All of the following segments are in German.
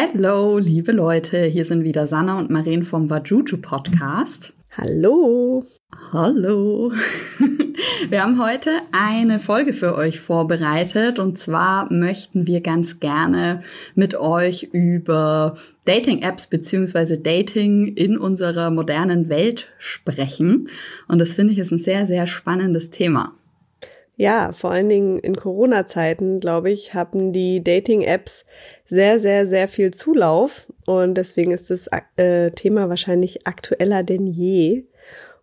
Hello, liebe Leute, hier sind wieder Sanna und Maren vom Wajuju Podcast. Hallo. Hallo. Wir haben heute eine Folge für euch vorbereitet und zwar möchten wir ganz gerne mit euch über Dating-Apps beziehungsweise Dating in unserer modernen Welt sprechen. Und das finde ich ist ein sehr, sehr spannendes Thema. Ja, vor allen Dingen in Corona-Zeiten, glaube ich, haben die Dating-Apps sehr, sehr, sehr viel Zulauf und deswegen ist das äh, Thema wahrscheinlich aktueller denn je.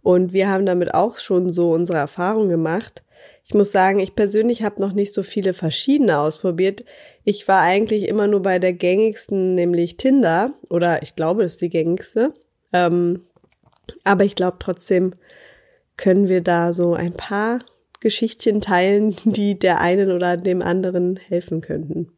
Und wir haben damit auch schon so unsere Erfahrungen gemacht. Ich muss sagen, ich persönlich habe noch nicht so viele verschiedene ausprobiert. Ich war eigentlich immer nur bei der gängigsten, nämlich Tinder. Oder ich glaube, es ist die gängigste. Ähm, aber ich glaube trotzdem können wir da so ein paar Geschichtchen teilen, die der einen oder dem anderen helfen könnten.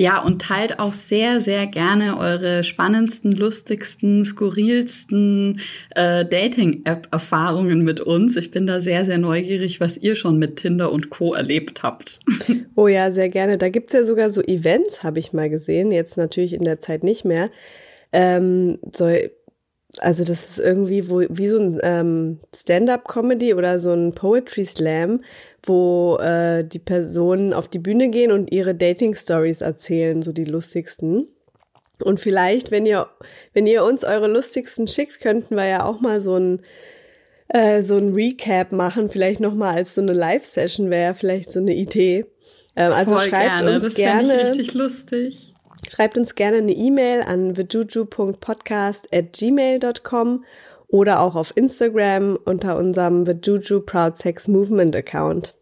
Ja, und teilt auch sehr, sehr gerne eure spannendsten, lustigsten, skurrilsten äh, Dating-App-Erfahrungen mit uns. Ich bin da sehr, sehr neugierig, was ihr schon mit Tinder und Co. erlebt habt. Oh ja, sehr gerne. Da gibt's ja sogar so Events, habe ich mal gesehen, jetzt natürlich in der Zeit nicht mehr. Ähm, so also das ist irgendwie wo, wie so ein ähm, Stand-up-Comedy oder so ein Poetry Slam, wo äh, die Personen auf die Bühne gehen und ihre Dating-Stories erzählen, so die lustigsten. Und vielleicht, wenn ihr, wenn ihr uns eure lustigsten schickt, könnten wir ja auch mal so ein äh, so ein Recap machen, vielleicht noch mal als so eine Live-Session wäre vielleicht so eine Idee. Ähm, also Voll schreibt gerne. uns das gerne. Ich richtig lustig. Schreibt uns gerne eine E-Mail an thejuju.podcast@gmail.com oder auch auf Instagram unter unserem The Juju Proud Sex Movement Account.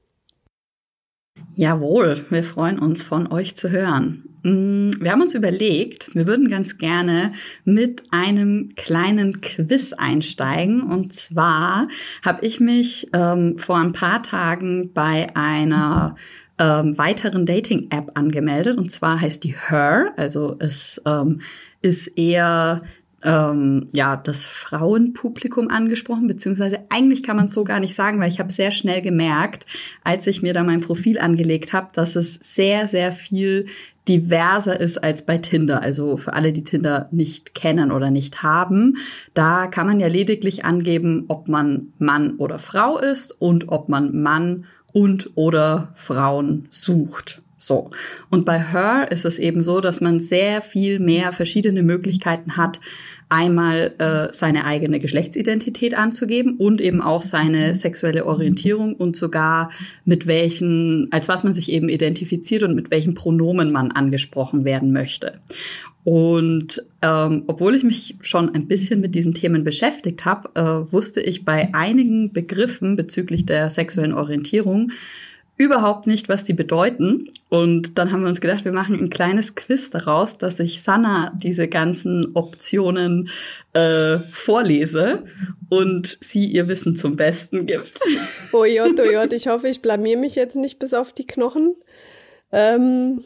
Jawohl, wir freuen uns von euch zu hören. Mm, wir haben uns überlegt, wir würden ganz gerne mit einem kleinen Quiz einsteigen. Und zwar habe ich mich ähm, vor ein paar Tagen bei einer ähm, weiteren Dating-App angemeldet. Und zwar heißt die Her. Also es ähm, ist eher ähm, ja das Frauenpublikum angesprochen, beziehungsweise eigentlich kann man es so gar nicht sagen, weil ich habe sehr schnell gemerkt, als ich mir da mein Profil angelegt habe, dass es sehr, sehr viel diverser ist als bei Tinder. Also für alle, die Tinder nicht kennen oder nicht haben, da kann man ja lediglich angeben, ob man Mann oder Frau ist und ob man Mann und oder Frauen sucht. So. Und bei Her ist es eben so, dass man sehr viel mehr verschiedene Möglichkeiten hat, einmal äh, seine eigene Geschlechtsidentität anzugeben und eben auch seine sexuelle Orientierung und sogar mit welchen, als was man sich eben identifiziert und mit welchen Pronomen man angesprochen werden möchte. Und ähm, obwohl ich mich schon ein bisschen mit diesen Themen beschäftigt habe, äh, wusste ich bei einigen Begriffen bezüglich der sexuellen Orientierung überhaupt nicht, was die bedeuten. Und dann haben wir uns gedacht, wir machen ein kleines Quiz daraus, dass ich Sanna diese ganzen Optionen äh, vorlese und sie ihr Wissen zum Besten gibt. Oh Jott, oh Jott, ich hoffe, ich blamier mich jetzt nicht bis auf die Knochen. Ähm,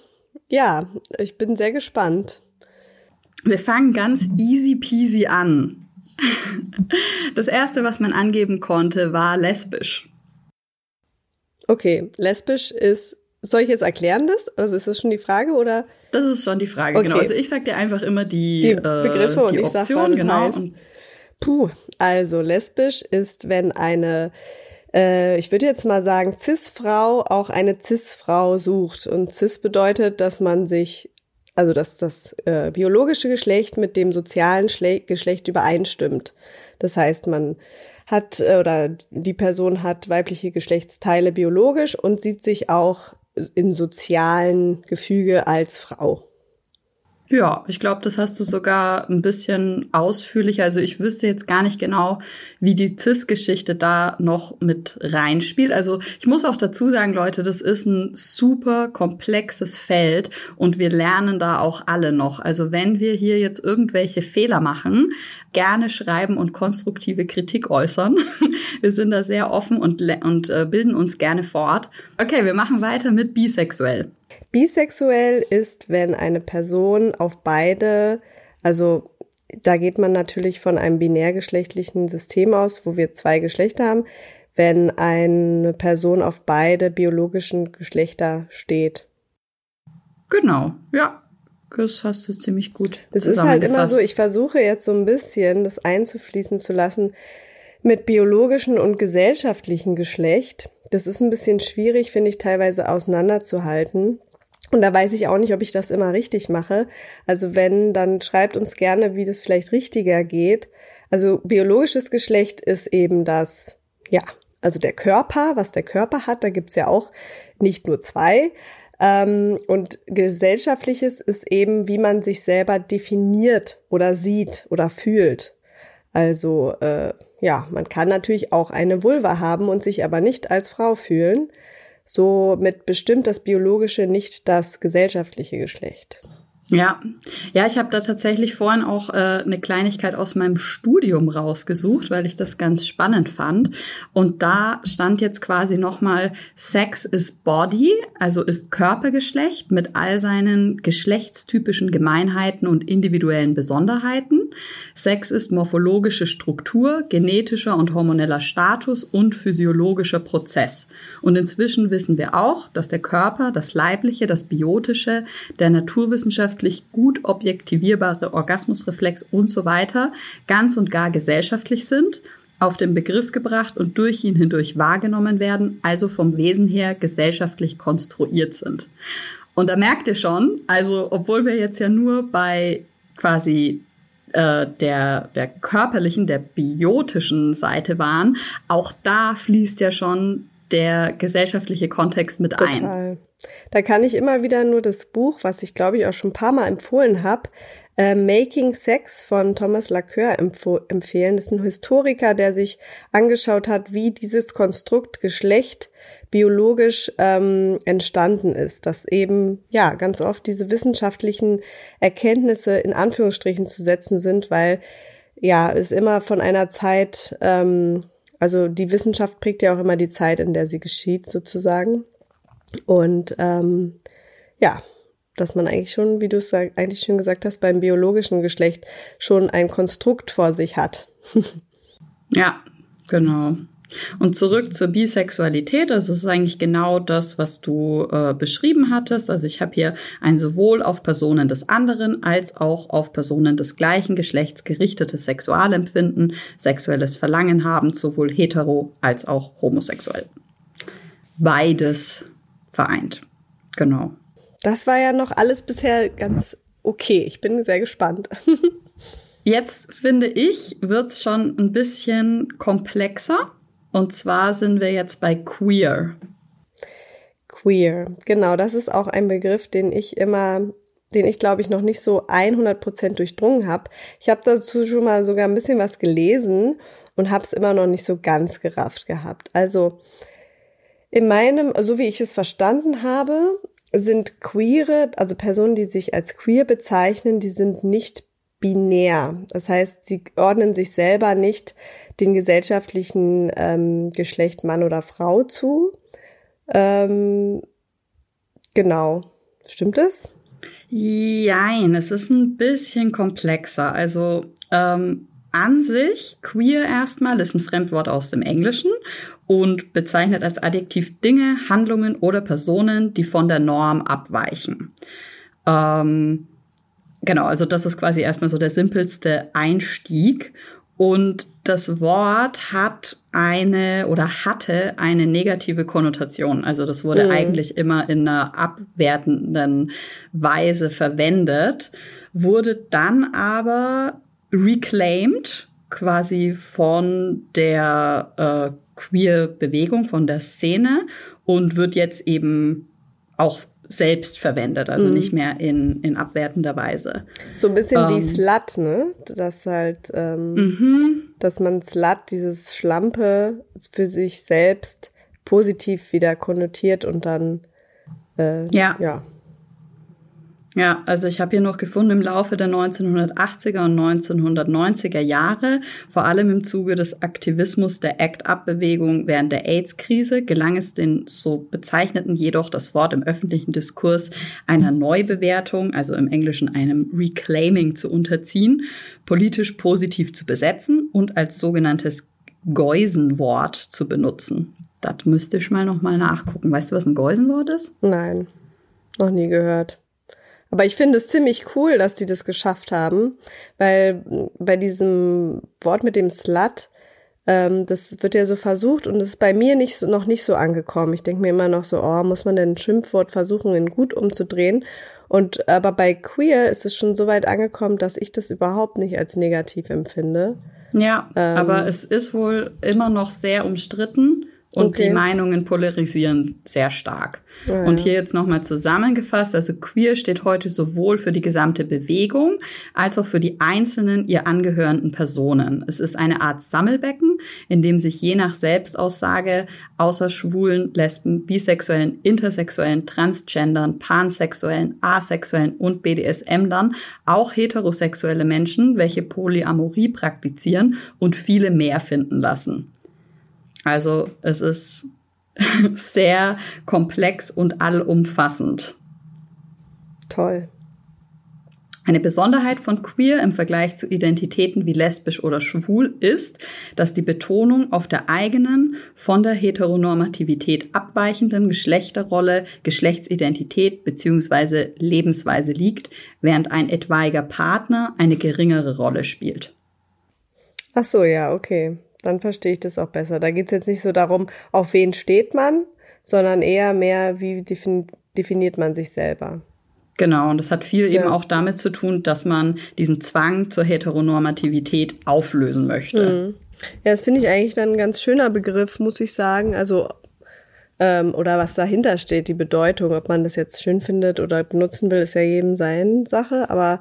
ja, ich bin sehr gespannt. Wir fangen ganz easy peasy an. Das erste, was man angeben konnte, war lesbisch. Okay, lesbisch ist. Soll ich jetzt erklären das? Also ist das schon die Frage oder? Das ist schon die Frage, okay. genau. Also ich sag dir einfach immer die, die Begriffe äh, die und ich Option, sag, genau. Und Puh, also lesbisch ist, wenn eine, äh, ich würde jetzt mal sagen, Cis-Frau auch eine Cis-Frau sucht. Und Cis bedeutet, dass man sich, also dass das äh, biologische Geschlecht mit dem sozialen Schle Geschlecht übereinstimmt. Das heißt, man hat äh, oder die Person hat weibliche Geschlechtsteile biologisch und sieht sich auch in sozialen Gefüge als Frau. Ja, ich glaube, das hast du sogar ein bisschen ausführlicher. Also ich wüsste jetzt gar nicht genau, wie die CIS-Geschichte da noch mit reinspielt. Also ich muss auch dazu sagen, Leute, das ist ein super komplexes Feld und wir lernen da auch alle noch. Also wenn wir hier jetzt irgendwelche Fehler machen, gerne schreiben und konstruktive Kritik äußern. Wir sind da sehr offen und, und äh, bilden uns gerne fort. Okay, wir machen weiter mit bisexuell. Bisexuell ist, wenn eine Person auf beide, also da geht man natürlich von einem binärgeschlechtlichen System aus, wo wir zwei Geschlechter haben, wenn eine Person auf beide biologischen Geschlechter steht. Genau, ja. das hast du ziemlich gut. Es ist halt immer so, ich versuche jetzt so ein bisschen das einzufließen zu lassen mit biologischen und gesellschaftlichen Geschlecht. Das ist ein bisschen schwierig, finde ich, teilweise auseinanderzuhalten. Und da weiß ich auch nicht, ob ich das immer richtig mache. Also wenn, dann schreibt uns gerne, wie das vielleicht richtiger geht. Also biologisches Geschlecht ist eben das, ja, also der Körper, was der Körper hat, da gibt's ja auch nicht nur zwei. Ähm, und gesellschaftliches ist eben, wie man sich selber definiert oder sieht oder fühlt. Also äh, ja, man kann natürlich auch eine Vulva haben und sich aber nicht als Frau fühlen. Somit bestimmt das biologische nicht das gesellschaftliche Geschlecht. Ja, ja, ich habe da tatsächlich vorhin auch äh, eine Kleinigkeit aus meinem Studium rausgesucht, weil ich das ganz spannend fand. Und da stand jetzt quasi nochmal, Sex ist Body, also ist Körpergeschlecht mit all seinen geschlechtstypischen Gemeinheiten und individuellen Besonderheiten. Sex ist morphologische Struktur, genetischer und hormoneller Status und physiologischer Prozess. Und inzwischen wissen wir auch, dass der Körper, das Leibliche, das Biotische, der Naturwissenschaft wissenschaftlich gut objektivierbare Orgasmusreflex und so weiter ganz und gar gesellschaftlich sind, auf den Begriff gebracht und durch ihn hindurch wahrgenommen werden, also vom Wesen her gesellschaftlich konstruiert sind. Und da merkt ihr schon, also obwohl wir jetzt ja nur bei quasi äh, der, der körperlichen, der biotischen Seite waren, auch da fließt ja schon der gesellschaftliche Kontext mit Total. ein. Da kann ich immer wieder nur das Buch, was ich glaube ich auch schon ein paar Mal empfohlen habe, äh, Making Sex von Thomas Lacoeur empfehlen. Das ist ein Historiker, der sich angeschaut hat, wie dieses Konstrukt Geschlecht biologisch ähm, entstanden ist, dass eben ja ganz oft diese wissenschaftlichen Erkenntnisse in Anführungsstrichen zu setzen sind, weil ja es immer von einer Zeit ähm, also die Wissenschaft prägt ja auch immer die Zeit, in der sie geschieht, sozusagen. Und ähm, ja, dass man eigentlich schon, wie du es eigentlich schon gesagt hast, beim biologischen Geschlecht schon ein Konstrukt vor sich hat. ja, genau. Und zurück zur Bisexualität, es ist eigentlich genau das, was du äh, beschrieben hattest. Also ich habe hier ein sowohl auf Personen des anderen als auch auf Personen des gleichen Geschlechts gerichtetes Sexualempfinden, sexuelles Verlangen haben, sowohl hetero als auch homosexuell. Beides vereint. Genau. Das war ja noch alles bisher ganz okay. Ich bin sehr gespannt. Jetzt finde ich, wird's schon ein bisschen komplexer. Und zwar sind wir jetzt bei queer. Queer, genau, das ist auch ein Begriff, den ich immer, den ich glaube ich noch nicht so 100 Prozent durchdrungen habe. Ich habe dazu schon mal sogar ein bisschen was gelesen und habe es immer noch nicht so ganz gerafft gehabt. Also in meinem, so wie ich es verstanden habe, sind queere, also Personen, die sich als queer bezeichnen, die sind nicht binär. Das heißt, sie ordnen sich selber nicht den gesellschaftlichen ähm, Geschlecht Mann oder Frau zu. Ähm, genau. Stimmt es? Jein, es ist ein bisschen komplexer. Also ähm, an sich, queer erstmal, ist ein Fremdwort aus dem Englischen und bezeichnet als Adjektiv Dinge, Handlungen oder Personen, die von der Norm abweichen. Ähm, genau, also das ist quasi erstmal so der simpelste Einstieg. Und das Wort hat eine oder hatte eine negative Konnotation. Also das wurde mhm. eigentlich immer in einer abwertenden Weise verwendet, wurde dann aber reclaimed quasi von der äh, Queer-Bewegung, von der Szene und wird jetzt eben auch selbst verwendet, also mhm. nicht mehr in, in abwertender Weise. So ein bisschen ähm, wie Slut, ne? Das halt, ähm, mhm. dass man Slut, dieses Schlampe, für sich selbst positiv wieder konnotiert und dann äh, ja. ja. Ja, also ich habe hier noch gefunden, im Laufe der 1980er und 1990er Jahre, vor allem im Zuge des Aktivismus der ACT-UP-Bewegung während der AIDS-Krise, gelang es den so bezeichneten jedoch das Wort im öffentlichen Diskurs einer Neubewertung, also im Englischen einem Reclaiming zu unterziehen, politisch positiv zu besetzen und als sogenanntes Geusenwort zu benutzen. Das müsste ich mal nochmal nachgucken. Weißt du, was ein Geusenwort ist? Nein, noch nie gehört. Aber ich finde es ziemlich cool, dass die das geschafft haben, weil bei diesem Wort mit dem Slut, ähm, das wird ja so versucht und es ist bei mir nicht so, noch nicht so angekommen. Ich denke mir immer noch so, oh, muss man denn ein Schimpfwort versuchen, in gut umzudrehen? Und aber bei queer ist es schon so weit angekommen, dass ich das überhaupt nicht als negativ empfinde. Ja, ähm, aber es ist wohl immer noch sehr umstritten. Und okay. die Meinungen polarisieren sehr stark. Ja, und hier jetzt nochmal zusammengefasst, also queer steht heute sowohl für die gesamte Bewegung als auch für die einzelnen ihr angehörenden Personen. Es ist eine Art Sammelbecken, in dem sich je nach Selbstaussage außer schwulen, lesben, bisexuellen, intersexuellen, transgendern, pansexuellen, asexuellen und BDSM-Lern auch heterosexuelle Menschen, welche Polyamorie praktizieren und viele mehr finden lassen. Also es ist sehr komplex und allumfassend. Toll. Eine Besonderheit von queer im Vergleich zu Identitäten wie lesbisch oder schwul ist, dass die Betonung auf der eigenen, von der Heteronormativität abweichenden Geschlechterrolle, Geschlechtsidentität bzw. Lebensweise liegt, während ein etwaiger Partner eine geringere Rolle spielt. Ach so, ja, okay dann verstehe ich das auch besser. Da geht es jetzt nicht so darum, auf wen steht man, sondern eher mehr, wie definiert man sich selber. Genau, und das hat viel ja. eben auch damit zu tun, dass man diesen Zwang zur Heteronormativität auflösen möchte. Mhm. Ja, das finde ich eigentlich dann ein ganz schöner Begriff, muss ich sagen. Also, ähm, oder was dahinter steht, die Bedeutung, ob man das jetzt schön findet oder benutzen will, ist ja jedem sein Sache. Aber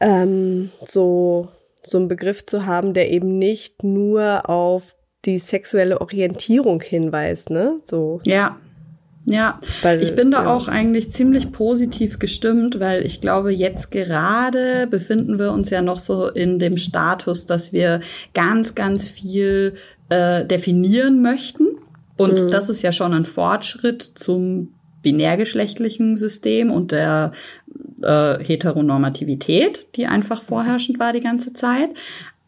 ähm, so so einen Begriff zu haben, der eben nicht nur auf die sexuelle Orientierung hinweist, ne? So. Ja. Ja, weil, ich bin da ja. auch eigentlich ziemlich positiv gestimmt, weil ich glaube, jetzt gerade befinden wir uns ja noch so in dem Status, dass wir ganz, ganz viel äh, definieren möchten. Und mhm. das ist ja schon ein Fortschritt zum binärgeschlechtlichen System und der äh, Heteronormativität, die einfach vorherrschend war die ganze Zeit.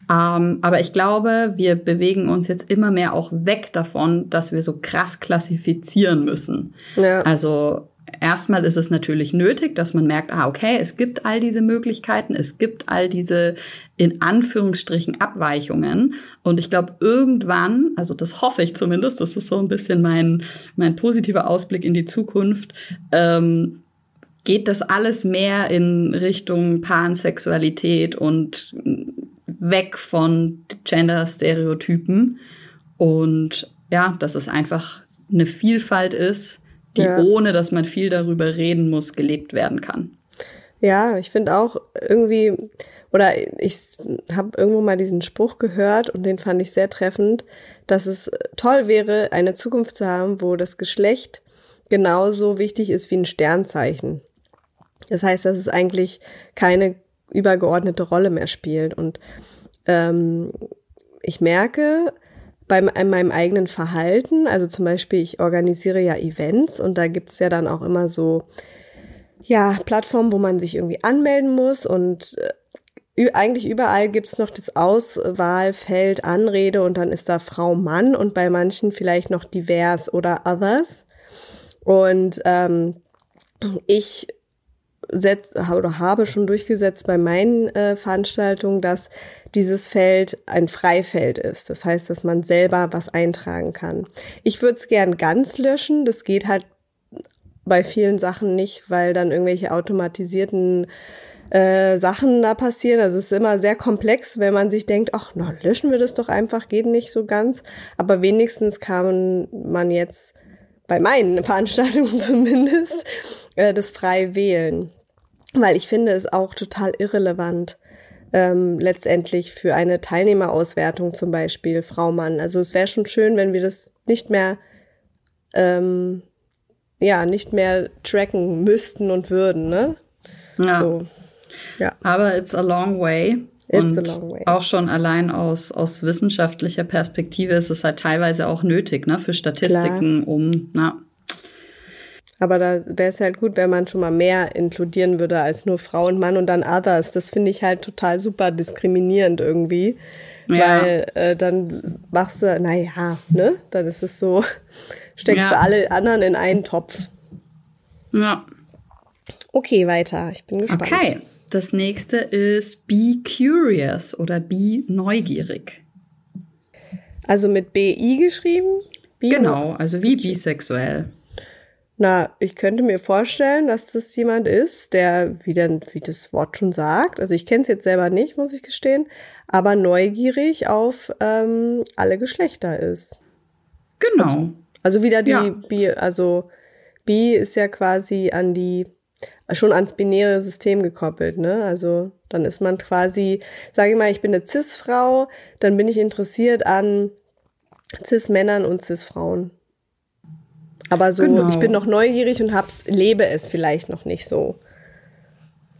Ähm, aber ich glaube, wir bewegen uns jetzt immer mehr auch weg davon, dass wir so krass klassifizieren müssen. Ja. Also erstmal ist es natürlich nötig, dass man merkt, ah, okay, es gibt all diese Möglichkeiten, es gibt all diese in Anführungsstrichen Abweichungen. Und ich glaube, irgendwann, also das hoffe ich zumindest, das ist so ein bisschen mein, mein positiver Ausblick in die Zukunft, ähm, geht das alles mehr in Richtung Pansexualität und weg von Gender-Stereotypen. Und ja, dass es einfach eine Vielfalt ist, die ja. ohne dass man viel darüber reden muss, gelebt werden kann. Ja, ich finde auch irgendwie, oder ich habe irgendwo mal diesen Spruch gehört und den fand ich sehr treffend, dass es toll wäre, eine Zukunft zu haben, wo das Geschlecht genauso wichtig ist wie ein Sternzeichen. Das heißt, dass es eigentlich keine übergeordnete Rolle mehr spielt. Und ähm, ich merke beim, in meinem eigenen Verhalten, also zum Beispiel, ich organisiere ja Events und da gibt's ja dann auch immer so, ja, Plattformen, wo man sich irgendwie anmelden muss und äh, eigentlich überall gibt's noch das Auswahlfeld Anrede und dann ist da Frau Mann und bei manchen vielleicht noch divers oder others. Und ähm, ich setz, oder habe schon durchgesetzt bei meinen äh, Veranstaltungen, dass dieses Feld ein Freifeld ist. Das heißt, dass man selber was eintragen kann. Ich würde es gern ganz löschen. Das geht halt bei vielen Sachen nicht, weil dann irgendwelche automatisierten äh, Sachen da passieren. Also es ist immer sehr komplex, wenn man sich denkt, ach, na, löschen wir das doch einfach, geht nicht so ganz. Aber wenigstens kann man jetzt bei meinen Veranstaltungen zumindest äh, das frei wählen. Weil ich finde es auch total irrelevant, ähm, letztendlich für eine Teilnehmerauswertung zum Beispiel Frau Mann. Also es wäre schon schön, wenn wir das nicht mehr ähm, ja nicht mehr tracken müssten und würden, ne? Ja. So, ja. Aber it's a long way. It's und a long way. auch schon allein aus, aus wissenschaftlicher Perspektive ist es halt teilweise auch nötig, ne, für Statistiken, Klar. um, na, aber da wäre es halt gut, wenn man schon mal mehr inkludieren würde als nur Frau und Mann und dann Others. Das finde ich halt total super diskriminierend irgendwie. Ja. Weil äh, dann machst du, naja, ne? Dann ist es so, steckst ja. du alle anderen in einen Topf. Ja. Okay, weiter. Ich bin gespannt. Okay. Das nächste ist be curious oder be neugierig. Also mit BI geschrieben? Bi genau, also wie bisexuell. Na, ich könnte mir vorstellen, dass das jemand ist, der, wie, denn, wie das Wort schon sagt, also ich kenne es jetzt selber nicht, muss ich gestehen, aber neugierig auf ähm, alle Geschlechter ist. Genau. Also, also wieder die, ja. Bi, also Bi ist ja quasi an die, schon ans binäre System gekoppelt, ne? Also dann ist man quasi, sage ich mal, ich bin eine Cis-Frau, dann bin ich interessiert an Cis-Männern und Cis-Frauen. Aber so, genau. ich bin noch neugierig und hab's, lebe es vielleicht noch nicht so.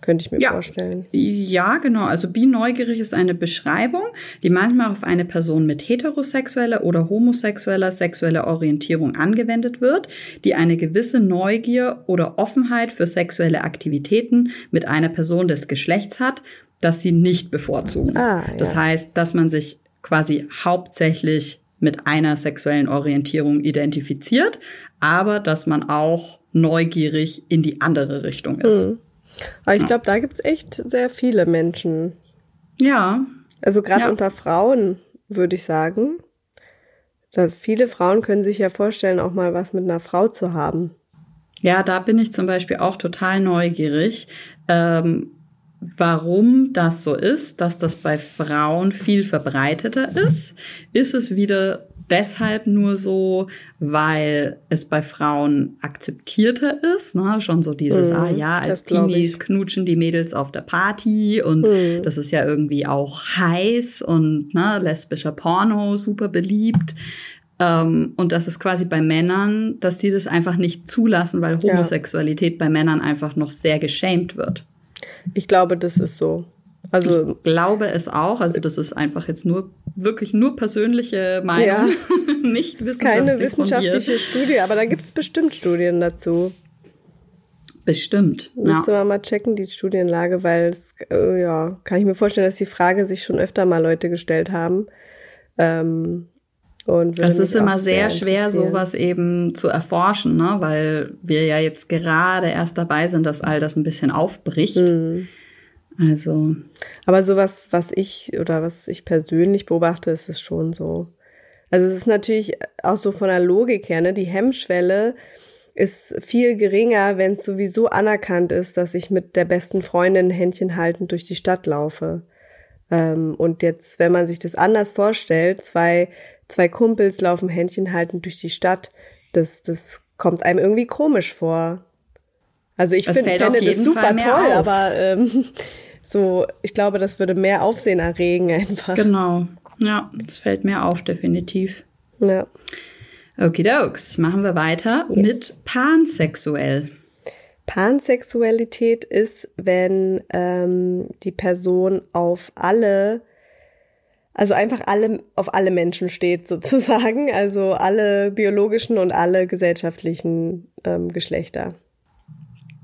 Könnte ich mir ja. vorstellen. Ja, genau. Also bi neugierig ist eine Beschreibung, die manchmal auf eine Person mit heterosexueller oder homosexueller sexueller Orientierung angewendet wird, die eine gewisse Neugier oder Offenheit für sexuelle Aktivitäten mit einer Person des Geschlechts hat, das sie nicht bevorzugen. Ah, ja. Das heißt, dass man sich quasi hauptsächlich mit einer sexuellen Orientierung identifiziert, aber dass man auch neugierig in die andere Richtung ist. Mhm. Aber ich glaube, da gibt's echt sehr viele Menschen. Ja. Also gerade ja. unter Frauen, würde ich sagen. Da viele Frauen können sich ja vorstellen, auch mal was mit einer Frau zu haben. Ja, da bin ich zum Beispiel auch total neugierig. Ähm, warum das so ist, dass das bei Frauen viel verbreiteter ist, ist es wieder deshalb nur so, weil es bei Frauen akzeptierter ist, ne? schon so dieses, mm, ah ja, als Teenies knutschen die Mädels auf der Party und mm. das ist ja irgendwie auch heiß und ne, lesbischer Porno super beliebt. Ähm, und das ist quasi bei Männern, dass die das einfach nicht zulassen, weil Homosexualität ja. bei Männern einfach noch sehr geschämt wird. Ich glaube, das ist so. Also ich glaube es auch. Also das ist einfach jetzt nur wirklich nur persönliche Meinung, ja. nicht wissenschaftlich keine wissenschaftliche. Studie, aber da gibt es bestimmt Studien dazu. Bestimmt. Müsste ja. man mal checken, die Studienlage, weil es, äh, ja, kann ich mir vorstellen, dass die Frage sich schon öfter mal Leute gestellt haben. Ähm, und es ist immer sehr, sehr schwer, sowas eben zu erforschen, ne? weil wir ja jetzt gerade erst dabei sind, dass all das ein bisschen aufbricht. Mhm. Also. Aber sowas, was ich oder was ich persönlich beobachte, ist es schon so. Also es ist natürlich auch so von der Logik her, ne? Die Hemmschwelle ist viel geringer, wenn es sowieso anerkannt ist, dass ich mit der besten Freundin Händchen haltend durch die Stadt laufe. Ähm, und jetzt, wenn man sich das anders vorstellt, zwei zwei Kumpels laufen Händchen haltend durch die Stadt. Das, das kommt einem irgendwie komisch vor. Also ich find, finde das super toll, auf. aber ähm, so, ich glaube, das würde mehr Aufsehen erregen einfach. Genau. Ja, es fällt mir auf, definitiv. Ja. Okidokes, machen wir weiter yes. mit pansexuell. Pansexualität ist, wenn ähm, die Person auf alle also einfach alle, auf alle Menschen steht sozusagen, also alle biologischen und alle gesellschaftlichen ähm, Geschlechter.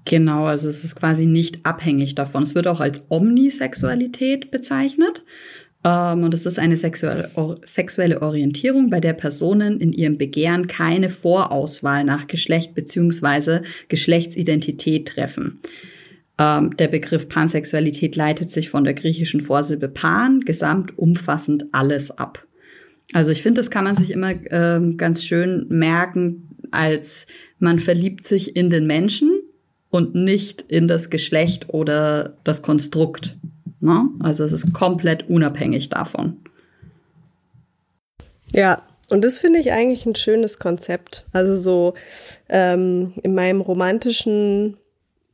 Genau, also es ist quasi nicht abhängig davon. Es wird auch als Omnisexualität bezeichnet. Ähm, und es ist eine sexuelle, sexuelle Orientierung, bei der Personen in ihrem Begehren keine Vorauswahl nach Geschlecht beziehungsweise Geschlechtsidentität treffen. Ähm, der Begriff Pansexualität leitet sich von der griechischen Vorsilbe pan, gesamt umfassend alles ab. Also ich finde, das kann man sich immer ähm, ganz schön merken, als man verliebt sich in den Menschen und nicht in das Geschlecht oder das Konstrukt. Ne? Also es ist komplett unabhängig davon. Ja, und das finde ich eigentlich ein schönes Konzept. Also so ähm, in meinem romantischen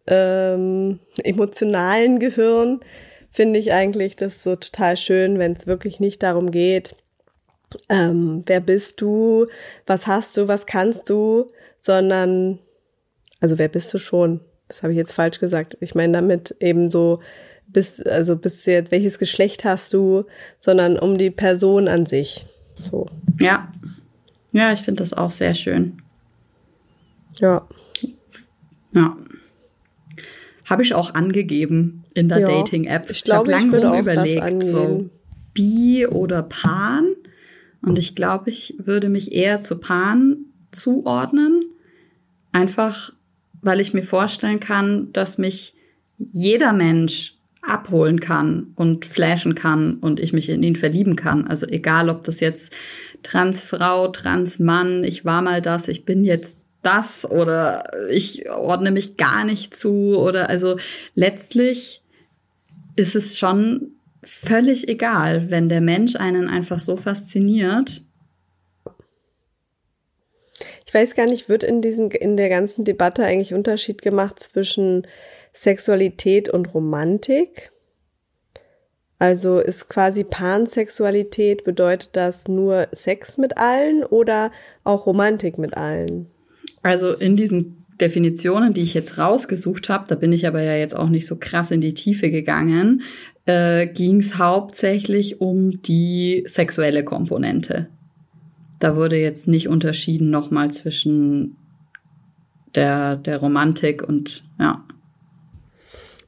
ähm, emotionalen Gehirn finde ich eigentlich das so total schön, wenn es wirklich nicht darum geht, ähm, wer bist du, was hast du, was kannst du, sondern, also wer bist du schon? Das habe ich jetzt falsch gesagt. Ich meine damit eben so, bist, also bist du jetzt, welches Geschlecht hast du, sondern um die Person an sich. So. Ja. Ja, ich finde das auch sehr schön. Ja. Ja. Habe ich auch angegeben in der ja, Dating-App. Ich, ich habe lange überlegt, so Bi oder Pan. Und ich glaube, ich würde mich eher zu Pan zuordnen. Einfach, weil ich mir vorstellen kann, dass mich jeder Mensch abholen kann und flashen kann und ich mich in ihn verlieben kann. Also egal, ob das jetzt Transfrau, Transmann, ich war mal das, ich bin jetzt das oder ich ordne mich gar nicht zu oder also letztlich ist es schon völlig egal, wenn der Mensch einen einfach so fasziniert. Ich weiß gar nicht, wird in diesen, in der ganzen Debatte eigentlich Unterschied gemacht zwischen Sexualität und Romantik? Also ist quasi Pansexualität, bedeutet das nur Sex mit allen oder auch Romantik mit allen? Also in diesen Definitionen, die ich jetzt rausgesucht habe, da bin ich aber ja jetzt auch nicht so krass in die Tiefe gegangen, äh, ging es hauptsächlich um die sexuelle Komponente. Da wurde jetzt nicht unterschieden nochmal zwischen der, der Romantik und ja.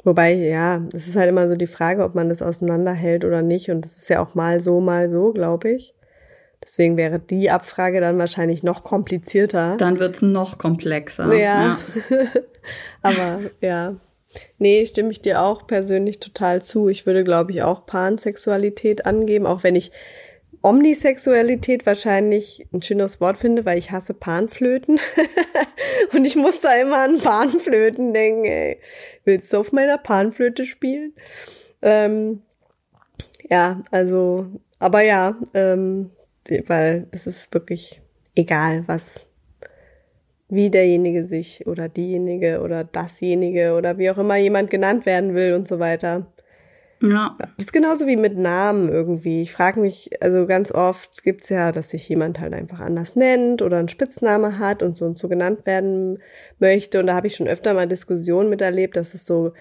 Wobei, ja, es ist halt immer so die Frage, ob man das auseinanderhält oder nicht. Und das ist ja auch mal so, mal so, glaube ich. Deswegen wäre die Abfrage dann wahrscheinlich noch komplizierter. Dann wird's noch komplexer. Ja. ja. Aber ja. Nee, stimme ich dir auch persönlich total zu. Ich würde, glaube ich, auch Pansexualität angeben, auch wenn ich Omnisexualität wahrscheinlich ein schönes Wort finde, weil ich hasse Panflöten. und ich muss da immer an Panflöten denken, ey. Willst du auf meiner Panflöte spielen? Ähm, ja, also, aber ja, ähm, weil es ist wirklich egal, was, wie derjenige sich oder diejenige oder dasjenige oder wie auch immer jemand genannt werden will und so weiter. Ja. Das ist genauso wie mit Namen irgendwie. Ich frage mich, also ganz oft gibt's ja, dass sich jemand halt einfach anders nennt oder einen Spitzname hat und so und so genannt werden möchte. Und da habe ich schon öfter mal Diskussionen miterlebt, dass es so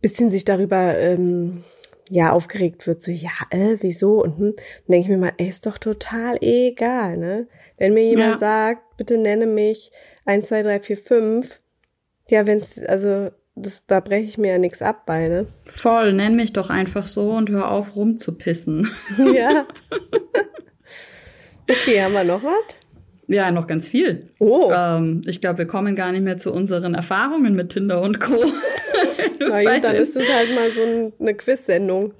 bisschen sich darüber ähm, ja aufgeregt wird, so ja, äh, wieso? Und hm, dann denke ich mir mal, ey, ist doch total egal, ne? Wenn mir jemand ja. sagt, bitte nenne mich 1, 2, 3, 4, 5, ja, wenn's, also das, da breche ich mir ja nichts ab bei, ne? Voll, nenn mich doch einfach so und hör auf rumzupissen. Ja. okay, haben wir noch was? Ja, noch ganz viel. Oh. Ähm, ich glaube, wir kommen gar nicht mehr zu unseren Erfahrungen mit Tinder und Co. Na gut, dann ist es halt mal so ein, eine Quiz-Sendung.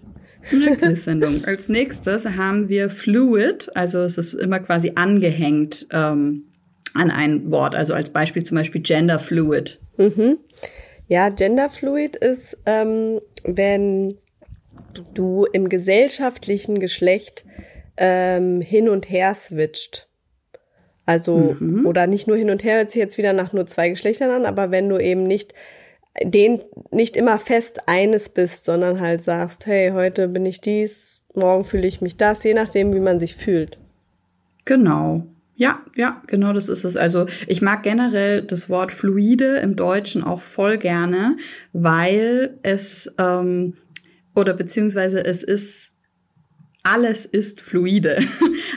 Eine Quiz-Sendung. Als nächstes haben wir Fluid, also es ist immer quasi angehängt ähm, an ein Wort. Also als Beispiel zum Beispiel Gender Fluid. Mhm. Ja, Genderfluid ist, ähm, wenn du im gesellschaftlichen Geschlecht ähm, hin und her switcht. Also, mhm. oder nicht nur hin und her, hört sich jetzt wieder nach nur zwei Geschlechtern an, aber wenn du eben nicht den nicht immer fest eines bist, sondern halt sagst, hey, heute bin ich dies, morgen fühle ich mich das, je nachdem, wie man sich fühlt. Genau. Ja, ja, genau das ist es. Also ich mag generell das Wort fluide im Deutschen auch voll gerne, weil es ähm, oder beziehungsweise es ist alles ist fluide.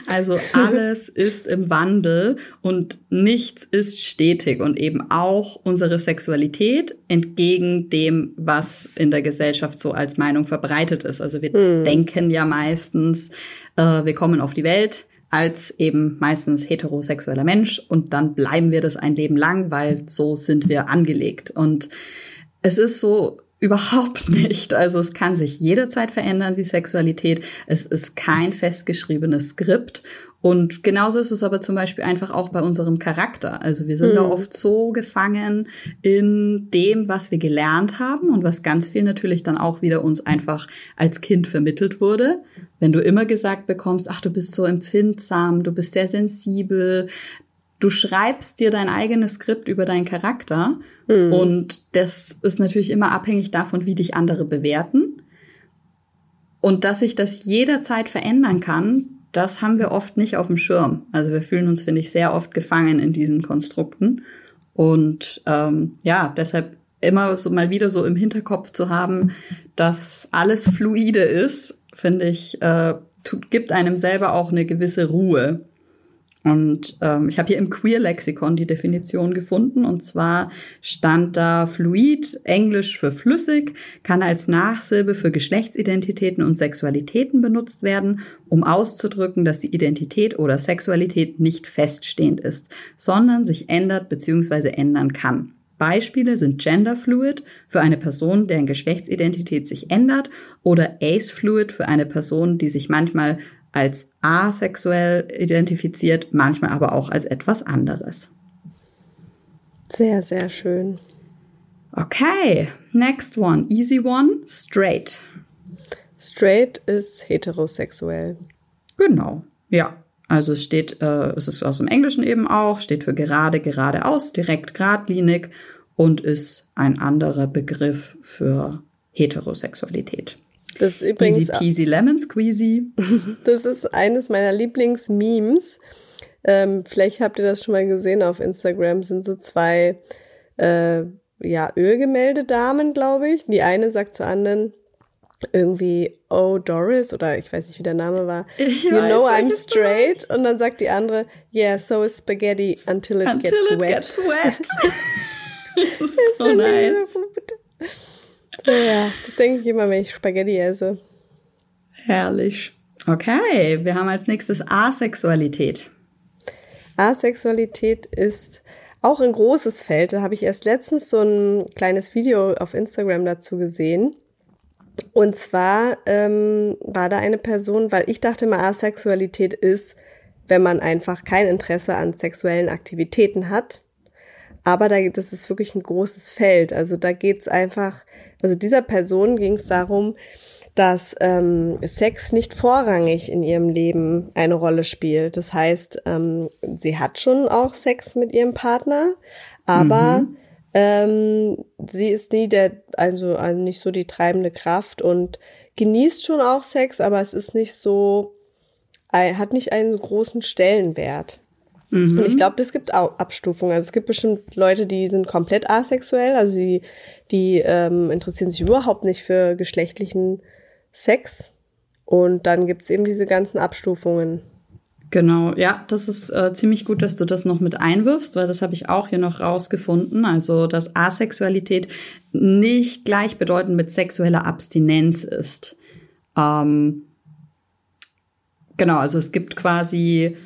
Also alles ist im Wandel und nichts ist stetig und eben auch unsere Sexualität entgegen dem, was in der Gesellschaft so als Meinung verbreitet ist. Also wir hm. denken ja meistens, äh, wir kommen auf die Welt, als eben meistens heterosexueller Mensch und dann bleiben wir das ein Leben lang, weil so sind wir angelegt. Und es ist so überhaupt nicht. Also es kann sich jederzeit verändern, die Sexualität. Es ist kein festgeschriebenes Skript und genauso ist es aber zum Beispiel einfach auch bei unserem Charakter. Also wir sind mhm. da oft so gefangen in dem, was wir gelernt haben und was ganz viel natürlich dann auch wieder uns einfach als Kind vermittelt wurde. Wenn du immer gesagt bekommst, ach, du bist so empfindsam, du bist sehr sensibel, du schreibst dir dein eigenes Skript über deinen Charakter mhm. und das ist natürlich immer abhängig davon, wie dich andere bewerten. Und dass sich das jederzeit verändern kann, das haben wir oft nicht auf dem Schirm. Also wir fühlen uns, finde ich, sehr oft gefangen in diesen Konstrukten. Und ähm, ja, deshalb immer so mal wieder so im Hinterkopf zu haben, dass alles fluide ist, finde ich, äh, gibt einem selber auch eine gewisse Ruhe. Und ähm, ich habe hier im Queer-Lexikon die Definition gefunden. Und zwar stand da fluid, Englisch für flüssig, kann als Nachsilbe für Geschlechtsidentitäten und Sexualitäten benutzt werden, um auszudrücken, dass die Identität oder Sexualität nicht feststehend ist, sondern sich ändert bzw. ändern kann. Beispiele sind Genderfluid für eine Person, deren Geschlechtsidentität sich ändert oder Acefluid für eine Person, die sich manchmal als asexuell identifiziert, manchmal aber auch als etwas anderes. Sehr, sehr schön. Okay, next one. Easy one, straight. Straight ist heterosexuell. Genau, ja. Also es steht, äh, es ist aus dem Englischen eben auch, steht für gerade, geradeaus, direkt, geradlinig und ist ein anderer Begriff für Heterosexualität. Das ist übrigens Easy peasy lemon squeezy. Das ist eines meiner Lieblingsmemes. Ähm, vielleicht habt ihr das schon mal gesehen auf Instagram. Sind so zwei äh, ja Ölgemälde-Damen, glaube ich. Die eine sagt zur anderen, irgendwie Oh Doris oder ich weiß nicht, wie der Name war. Ich you weiß, know I'm straight. Und dann sagt die andere, Yeah, so is spaghetti until it Until gets it wet. gets wet. das ist so nice. Ja, das denke ich immer, wenn ich Spaghetti esse. Herrlich. Okay, wir haben als nächstes Asexualität. Asexualität ist auch ein großes Feld. Da habe ich erst letztens so ein kleines Video auf Instagram dazu gesehen. Und zwar ähm, war da eine Person, weil ich dachte immer, Asexualität ist, wenn man einfach kein Interesse an sexuellen Aktivitäten hat. Aber da, das ist wirklich ein großes Feld. Also da geht's einfach, also dieser Person ging es darum, dass ähm, Sex nicht vorrangig in ihrem Leben eine Rolle spielt. Das heißt, ähm, sie hat schon auch Sex mit ihrem Partner, aber ähm, sie ist nie der, also, also nicht so die treibende Kraft und genießt schon auch Sex, aber es ist nicht so, hat nicht einen großen Stellenwert. Und ich glaube, es gibt auch Abstufungen. Also es gibt bestimmt Leute, die sind komplett asexuell, also die, die ähm, interessieren sich überhaupt nicht für geschlechtlichen Sex. Und dann gibt's eben diese ganzen Abstufungen. Genau, ja, das ist äh, ziemlich gut, dass du das noch mit einwirfst, weil das habe ich auch hier noch rausgefunden. Also, dass Asexualität nicht gleichbedeutend mit sexueller Abstinenz ist. Ähm, genau, also es gibt quasi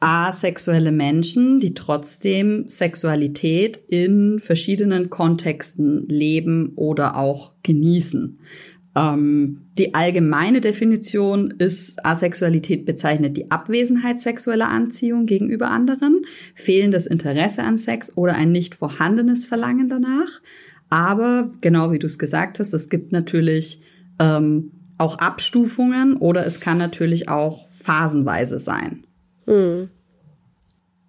asexuelle Menschen, die trotzdem Sexualität in verschiedenen Kontexten leben oder auch genießen. Ähm, die allgemeine Definition ist, Asexualität bezeichnet die Abwesenheit sexueller Anziehung gegenüber anderen, fehlendes Interesse an Sex oder ein nicht vorhandenes Verlangen danach. Aber genau wie du es gesagt hast, es gibt natürlich ähm, auch Abstufungen oder es kann natürlich auch phasenweise sein.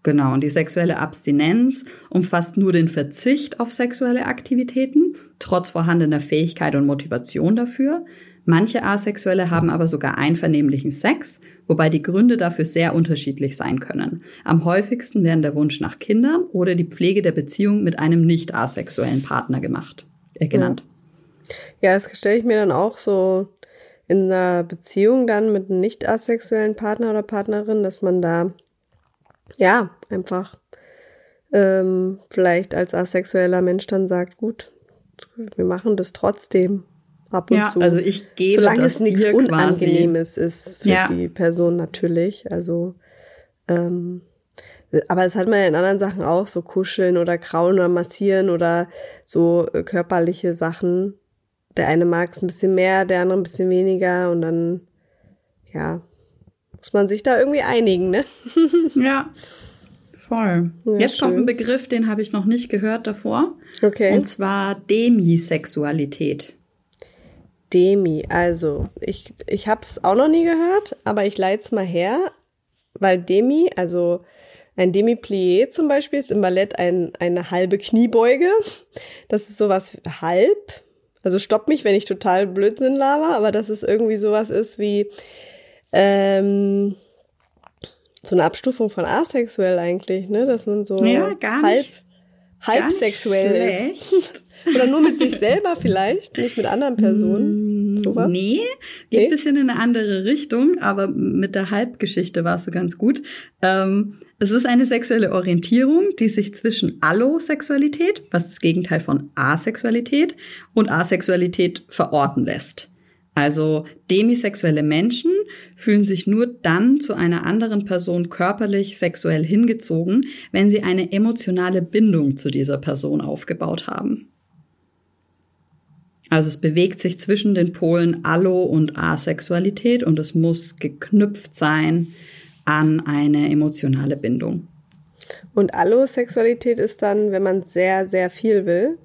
Genau, und die sexuelle Abstinenz umfasst nur den Verzicht auf sexuelle Aktivitäten, trotz vorhandener Fähigkeit und Motivation dafür. Manche Asexuelle haben aber sogar einvernehmlichen Sex, wobei die Gründe dafür sehr unterschiedlich sein können. Am häufigsten werden der Wunsch nach Kindern oder die Pflege der Beziehung mit einem nicht asexuellen Partner gemacht, äh, genannt. Ja, das stelle ich mir dann auch so in einer Beziehung dann mit einem nicht asexuellen Partner oder Partnerin, dass man da ja einfach ähm, vielleicht als asexueller Mensch dann sagt, gut, wir machen das trotzdem ab und Ja, zu. also ich gebe Solange es nichts dir quasi. Unangenehmes ist für Ja. die Person natürlich. Also, ähm, aber das hat man ja in anderen Sachen auch, so kuscheln oder krauen oder massieren oder so äh, körperliche Sachen. Der eine mag es ein bisschen mehr, der andere ein bisschen weniger und dann, ja, muss man sich da irgendwie einigen, ne? Ja, voll. Ja, Jetzt kommt schön. ein Begriff, den habe ich noch nicht gehört davor. Okay. Und zwar Demisexualität. Demi, also ich, ich habe es auch noch nie gehört, aber ich leite es mal her, weil Demi, also ein Demi-Plié zum Beispiel ist im Ballett ein, eine halbe Kniebeuge. Das ist sowas halb. Also stopp mich, wenn ich total Blödsinn laber, aber dass es irgendwie sowas ist wie ähm, so eine Abstufung von asexuell eigentlich, ne? Dass man so Ja, gar halb, nicht. halb gar nicht sexuell ist. Oder nur mit sich selber vielleicht, nicht mit anderen Personen. Sowas? Nee, geht Nee? ein bisschen in eine andere Richtung, aber mit der Halbgeschichte warst du ganz gut. Ähm, es ist eine sexuelle Orientierung, die sich zwischen Allosexualität, was das Gegenteil von Asexualität, und Asexualität verorten lässt. Also demisexuelle Menschen fühlen sich nur dann zu einer anderen Person körperlich sexuell hingezogen, wenn sie eine emotionale Bindung zu dieser Person aufgebaut haben. Also es bewegt sich zwischen den Polen Allo und Asexualität und es muss geknüpft sein an eine emotionale Bindung. Und Allosexualität ist dann, wenn man sehr, sehr viel will?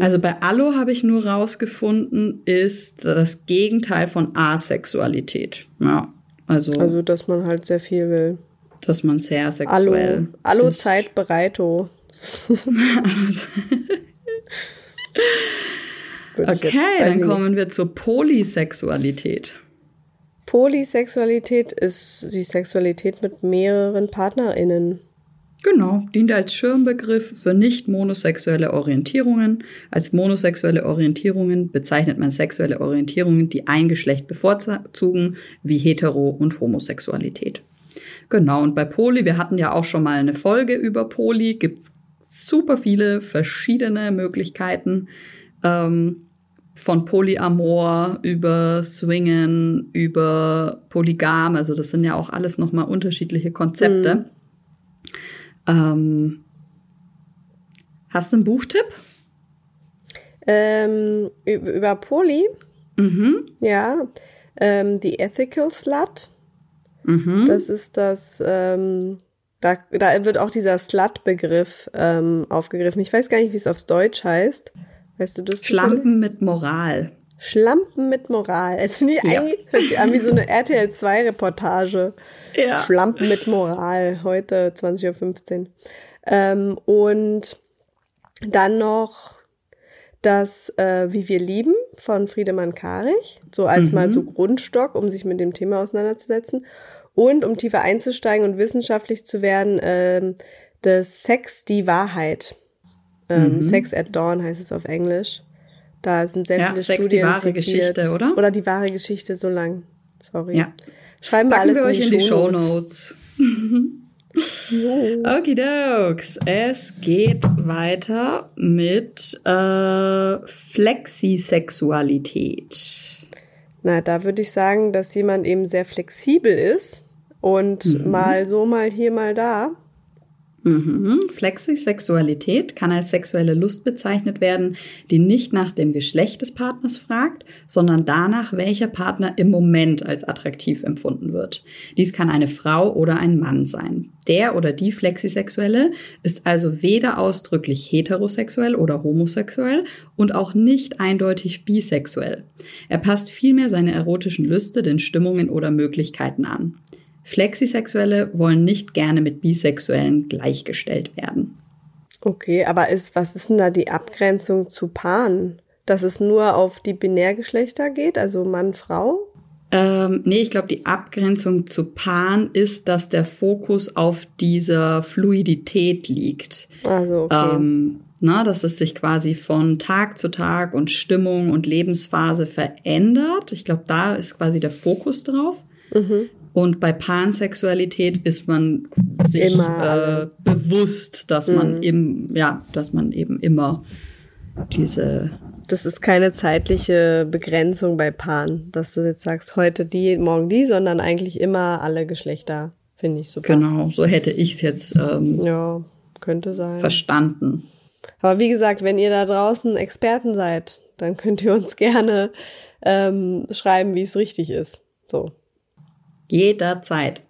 Also bei Allo habe ich nur rausgefunden, ist das Gegenteil von Asexualität. Ja, also. Also, dass man halt sehr viel will. Dass man sehr sexuell. Allo, Allo Zeit bereito. okay, dann kommen wir zur Polysexualität. Polysexualität ist die Sexualität mit mehreren PartnerInnen. Genau, dient als Schirmbegriff für nicht monosexuelle Orientierungen. Als monosexuelle Orientierungen bezeichnet man sexuelle Orientierungen, die ein Geschlecht bevorzugen, wie Hetero- und Homosexualität. Genau, und bei Poly, wir hatten ja auch schon mal eine Folge über Poly, gibt's super viele verschiedene Möglichkeiten. Ähm, von Polyamor über Swingen, über Polygam, also das sind ja auch alles nochmal unterschiedliche Konzepte. Mhm. Ähm, hast du einen Buchtipp? Ähm, über Poly? Mhm. Ja. Ähm, The Ethical Slut. Mhm. Das ist das, ähm, da, da wird auch dieser Slut-Begriff ähm, aufgegriffen. Ich weiß gar nicht, wie es aufs Deutsch heißt. Weißt du das? Schlampen mit Moral. Schlampen mit Moral. Es ich ja. eigentlich hört sich an wie so eine RTL 2 Reportage. Ja. Schlampen mit Moral, heute 20.15 Uhr. Ähm, und dann noch das äh, Wie wir lieben von Friedemann Karich, so als mhm. mal so Grundstock, um sich mit dem Thema auseinanderzusetzen. Und um tiefer einzusteigen und wissenschaftlich zu werden, äh, das Sex, die Wahrheit. Ähm, mhm. Sex at Dawn heißt es auf Englisch. Da sind sehr ja, viele Sex, Studien die wahre zitiert. Geschichte, oder? Oder die wahre Geschichte, so lang. Sorry. Ja. Schreiben wir alles wir in euch die, in die Show Notes. Okidokes. Es geht weiter mit äh, Flexisexualität. Na, da würde ich sagen, dass jemand eben sehr flexibel ist und mhm. mal so, mal hier, mal da. Mhm. Flexisexualität kann als sexuelle Lust bezeichnet werden, die nicht nach dem Geschlecht des Partners fragt, sondern danach, welcher Partner im Moment als attraktiv empfunden wird. Dies kann eine Frau oder ein Mann sein. Der oder die Flexisexuelle ist also weder ausdrücklich heterosexuell oder homosexuell und auch nicht eindeutig bisexuell. Er passt vielmehr seine erotischen Lüste den Stimmungen oder Möglichkeiten an. Flexisexuelle wollen nicht gerne mit Bisexuellen gleichgestellt werden. Okay, aber ist, was ist denn da die Abgrenzung zu Paaren? Dass es nur auf die Binärgeschlechter geht, also Mann, Frau? Ähm, nee, ich glaube, die Abgrenzung zu Paaren ist, dass der Fokus auf dieser Fluidität liegt. Also, okay. Ähm, na, dass es sich quasi von Tag zu Tag und Stimmung und Lebensphase verändert. Ich glaube, da ist quasi der Fokus drauf. Mhm. Und bei Pansexualität ist man sich äh, bewusst, dass man mhm. im, ja, dass man eben immer diese. Das ist keine zeitliche Begrenzung bei Pan, dass du jetzt sagst, heute die, morgen die, sondern eigentlich immer alle Geschlechter, finde ich super. Genau, so hätte ich es jetzt ähm, ja, könnte sein. verstanden. Aber wie gesagt, wenn ihr da draußen Experten seid, dann könnt ihr uns gerne ähm, schreiben, wie es richtig ist. So. Jederzeit.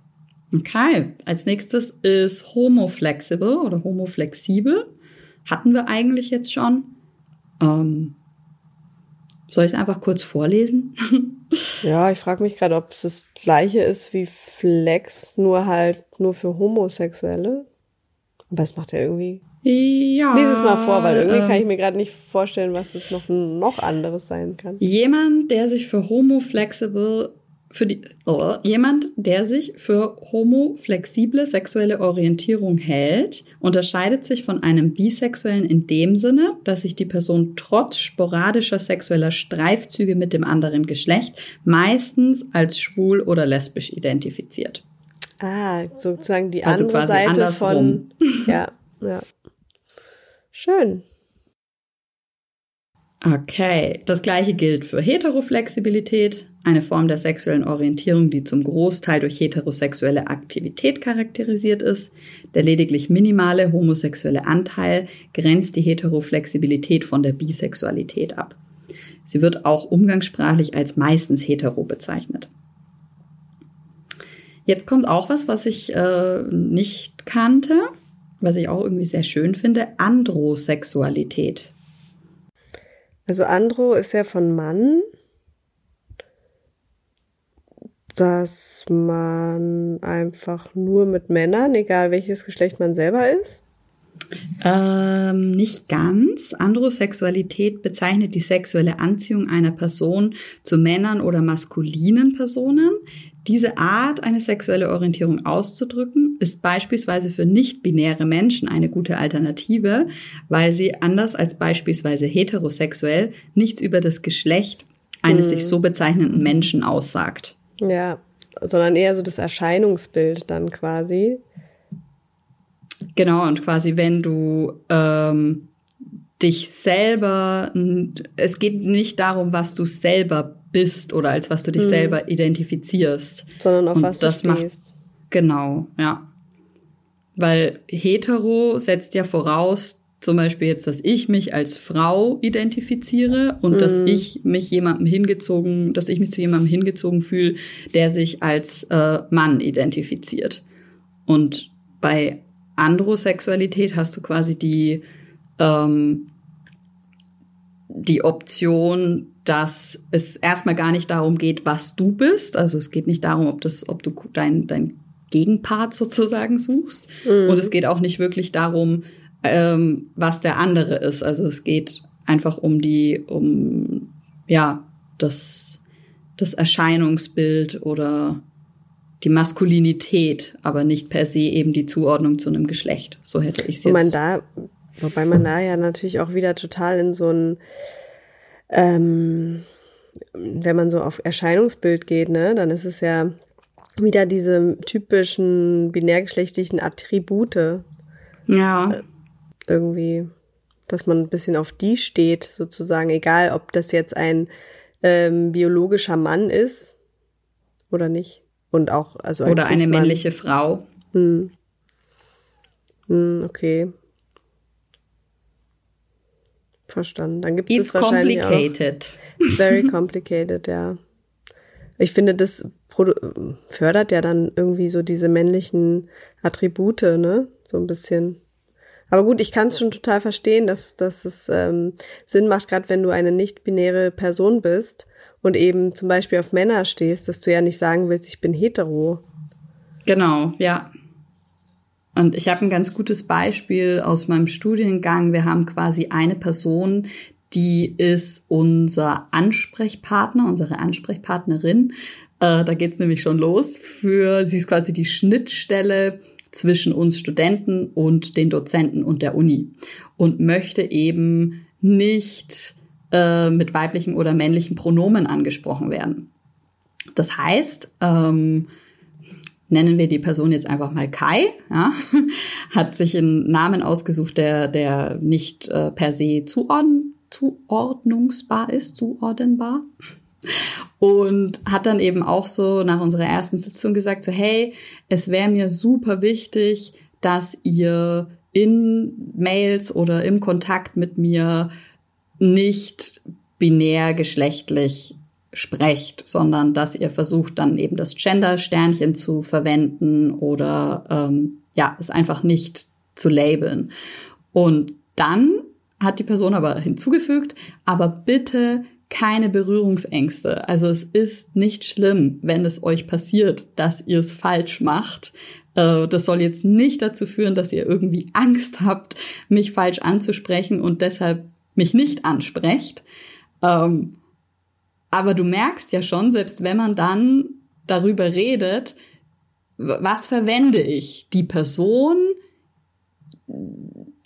Okay, als nächstes ist homoflexible oder homoflexibel. Hatten wir eigentlich jetzt schon. Ähm, soll ich es einfach kurz vorlesen? ja, ich frage mich gerade, ob es das gleiche ist wie Flex, nur halt nur für Homosexuelle. Aber es macht ja irgendwie. Ja. Lies es mal vor, weil irgendwie ähm, kann ich mir gerade nicht vorstellen, was es noch, noch anderes sein kann. Jemand, der sich für homoflexible für die, oh, jemand, der sich für homoflexible sexuelle Orientierung hält, unterscheidet sich von einem Bisexuellen in dem Sinne, dass sich die Person trotz sporadischer sexueller Streifzüge mit dem anderen Geschlecht meistens als schwul oder lesbisch identifiziert. Ah, sozusagen die also andere Seite andersrum. von. Ja, ja. Schön. Okay, das gleiche gilt für Heteroflexibilität, eine Form der sexuellen Orientierung, die zum Großteil durch heterosexuelle Aktivität charakterisiert ist. Der lediglich minimale homosexuelle Anteil grenzt die Heteroflexibilität von der Bisexualität ab. Sie wird auch umgangssprachlich als meistens hetero bezeichnet. Jetzt kommt auch was, was ich äh, nicht kannte, was ich auch irgendwie sehr schön finde, Androsexualität. Also Andro ist ja von Mann, dass man einfach nur mit Männern, egal welches Geschlecht man selber ist. Ähm, nicht ganz. Androsexualität bezeichnet die sexuelle Anziehung einer Person zu Männern oder maskulinen Personen. Diese Art, eine sexuelle Orientierung auszudrücken, ist beispielsweise für nicht-binäre Menschen eine gute Alternative, weil sie anders als beispielsweise heterosexuell nichts über das Geschlecht eines hm. sich so bezeichnenden Menschen aussagt. Ja, sondern eher so das Erscheinungsbild dann quasi. Genau, und quasi, wenn du ähm, dich selber, es geht nicht darum, was du selber bist oder als was du dich mhm. selber identifizierst. Sondern auf und was das du stehst. Macht, genau, ja. Weil hetero setzt ja voraus, zum Beispiel jetzt, dass ich mich als Frau identifiziere und mhm. dass ich mich jemandem hingezogen, dass ich mich zu jemandem hingezogen fühle, der sich als äh, Mann identifiziert. Und bei Androsexualität hast du quasi die, ähm, die Option, dass es erstmal gar nicht darum geht, was du bist. Also es geht nicht darum, ob das, ob du dein, dein Gegenpart sozusagen suchst. Mhm. Und es geht auch nicht wirklich darum, ähm, was der andere ist. Also es geht einfach um die, um ja, das, das Erscheinungsbild oder die Maskulinität, aber nicht per se eben die Zuordnung zu einem Geschlecht. So hätte ich es jetzt. Man da, wobei man da ja natürlich auch wieder total in so ein, ähm, wenn man so auf Erscheinungsbild geht, ne, dann ist es ja wieder diese typischen binärgeschlechtlichen Attribute. Ja. Äh, irgendwie, dass man ein bisschen auf die steht, sozusagen, egal ob das jetzt ein ähm, biologischer Mann ist oder nicht. Und auch, also ein Oder eine männliche Frau. Hm. Hm, okay. Verstanden. Dann gibt es das wahrscheinlich complicated. auch. It's very complicated, ja. Ich finde, das fördert ja dann irgendwie so diese männlichen Attribute, ne? So ein bisschen. Aber gut, ich kann es schon total verstehen, dass, dass es ähm, Sinn macht, gerade wenn du eine nicht-binäre Person bist und eben zum Beispiel auf Männer stehst, dass du ja nicht sagen willst, ich bin hetero. Genau, ja. Und ich habe ein ganz gutes Beispiel aus meinem Studiengang. Wir haben quasi eine Person, die ist unser Ansprechpartner, unsere Ansprechpartnerin. Äh, da geht's nämlich schon los. Für sie ist quasi die Schnittstelle zwischen uns Studenten und den Dozenten und der Uni und möchte eben nicht äh, mit weiblichen oder männlichen Pronomen angesprochen werden. Das heißt, ähm, nennen wir die Person jetzt einfach mal Kai, ja, hat sich einen Namen ausgesucht, der, der nicht äh, per se zuordn zuordnungsbar ist, zuordnenbar. Und hat dann eben auch so nach unserer ersten Sitzung gesagt, so hey, es wäre mir super wichtig, dass ihr in Mails oder im Kontakt mit mir nicht binär geschlechtlich sprecht, sondern dass ihr versucht dann eben das Gender-Sternchen zu verwenden oder ähm, ja, es einfach nicht zu labeln. Und dann hat die Person aber hinzugefügt, aber bitte keine Berührungsängste. Also es ist nicht schlimm, wenn es euch passiert, dass ihr es falsch macht. Äh, das soll jetzt nicht dazu führen, dass ihr irgendwie Angst habt, mich falsch anzusprechen und deshalb mich nicht ansprecht. Ähm, aber du merkst ja schon, selbst wenn man dann darüber redet, was verwende ich? Die Person,